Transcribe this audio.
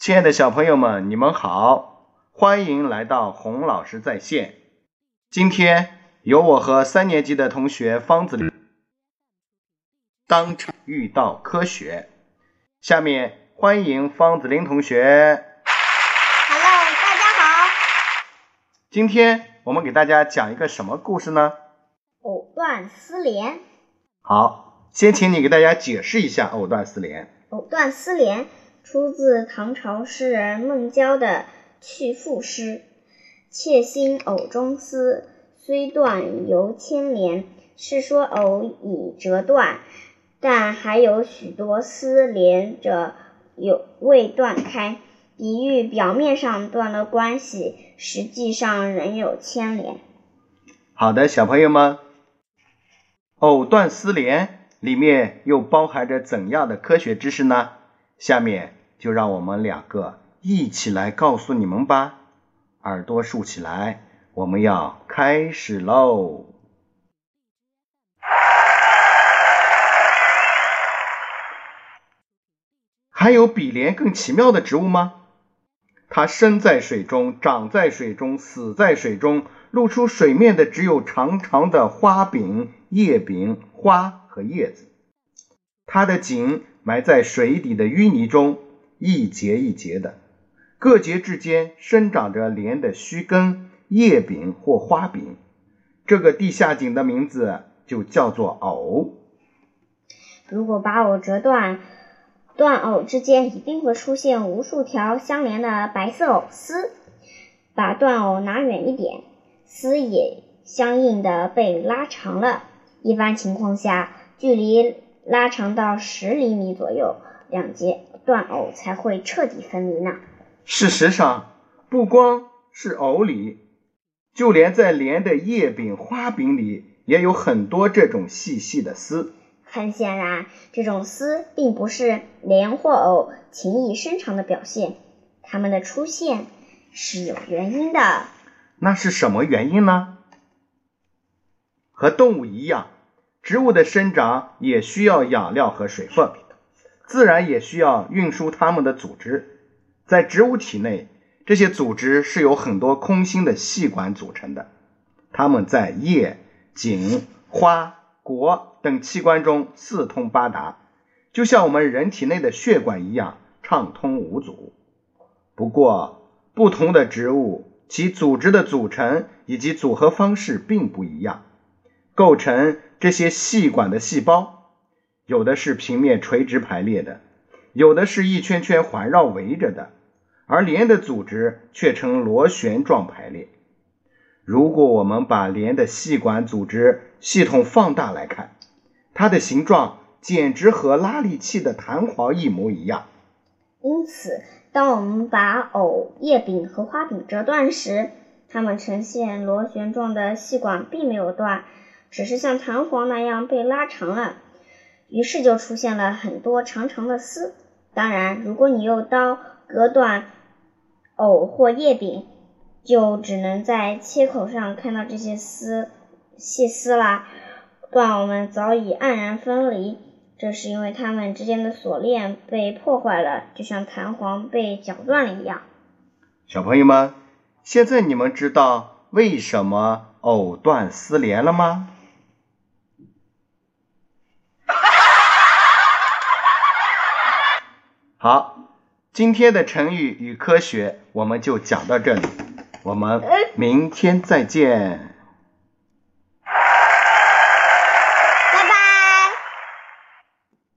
亲爱的小朋友们，你们好，欢迎来到洪老师在线。今天由我和三年级的同学方子林当场遇到科学。下面欢迎方子林同学。Hello，大家好。今天我们给大家讲一个什么故事呢？藕断丝连。好，先请你给大家解释一下藕断丝连。藕断丝连出自唐朝诗人孟郊的《去妇诗》：“妾心藕中丝，虽断犹牵连。”是说藕已折断，但还有许多丝连着有未断开，比喻表面上断了关系，实际上仍有牵连。好的，小朋友们，藕断丝连里面又包含着怎样的科学知识呢？下面就让我们两个一起来告诉你们吧。耳朵竖起来，我们要开始喽。还有比莲更奇妙的植物吗？它生在水中，长在水中，死在水中。露出水面的只有长长的花柄、叶柄、花和叶子。它的茎埋在水底的淤泥中，一节一节的，各节之间生长着莲的须根、叶柄或花柄。这个地下茎的名字就叫做藕。如果把藕折断，断藕之间一定会出现无数条相连的白色藕丝。把断藕拿远一点。丝也相应的被拉长了，一般情况下，距离拉长到十厘米左右，两节断藕才会彻底分离呢。事实上，不光是藕里，就连在莲的叶柄、花柄里，也有很多这种细细的丝。很显然，这种丝并不是莲或藕情意深长的表现，它们的出现是有原因的。那是什么原因呢？和动物一样，植物的生长也需要养料和水分，自然也需要运输它们的组织。在植物体内，这些组织是由很多空心的细管组成的，它们在叶、茎、花、果等器官中四通八达，就像我们人体内的血管一样畅通无阻。不过，不同的植物。其组织的组成以及组合方式并不一样，构成这些细管的细胞，有的是平面垂直排列的，有的是一圈圈环绕围着的，而莲的组织却呈螺旋状排列。如果我们把莲的细管组织系统放大来看，它的形状简直和拉力器的弹簧一模一样。因此，当我们把藕叶柄和花柄折断时，它们呈现螺旋状的细管并没有断，只是像弹簧那样被拉长了，于是就出现了很多长长的丝。当然，如果你用刀割断藕或叶柄，就只能在切口上看到这些丝细丝啦。断藕们早已黯然分离。这是因为它们之间的锁链被破坏了，就像弹簧被绞断了一样。小朋友们，现在你们知道为什么藕断丝连了吗？好，今天的成语与科学我们就讲到这里，我们明天再见。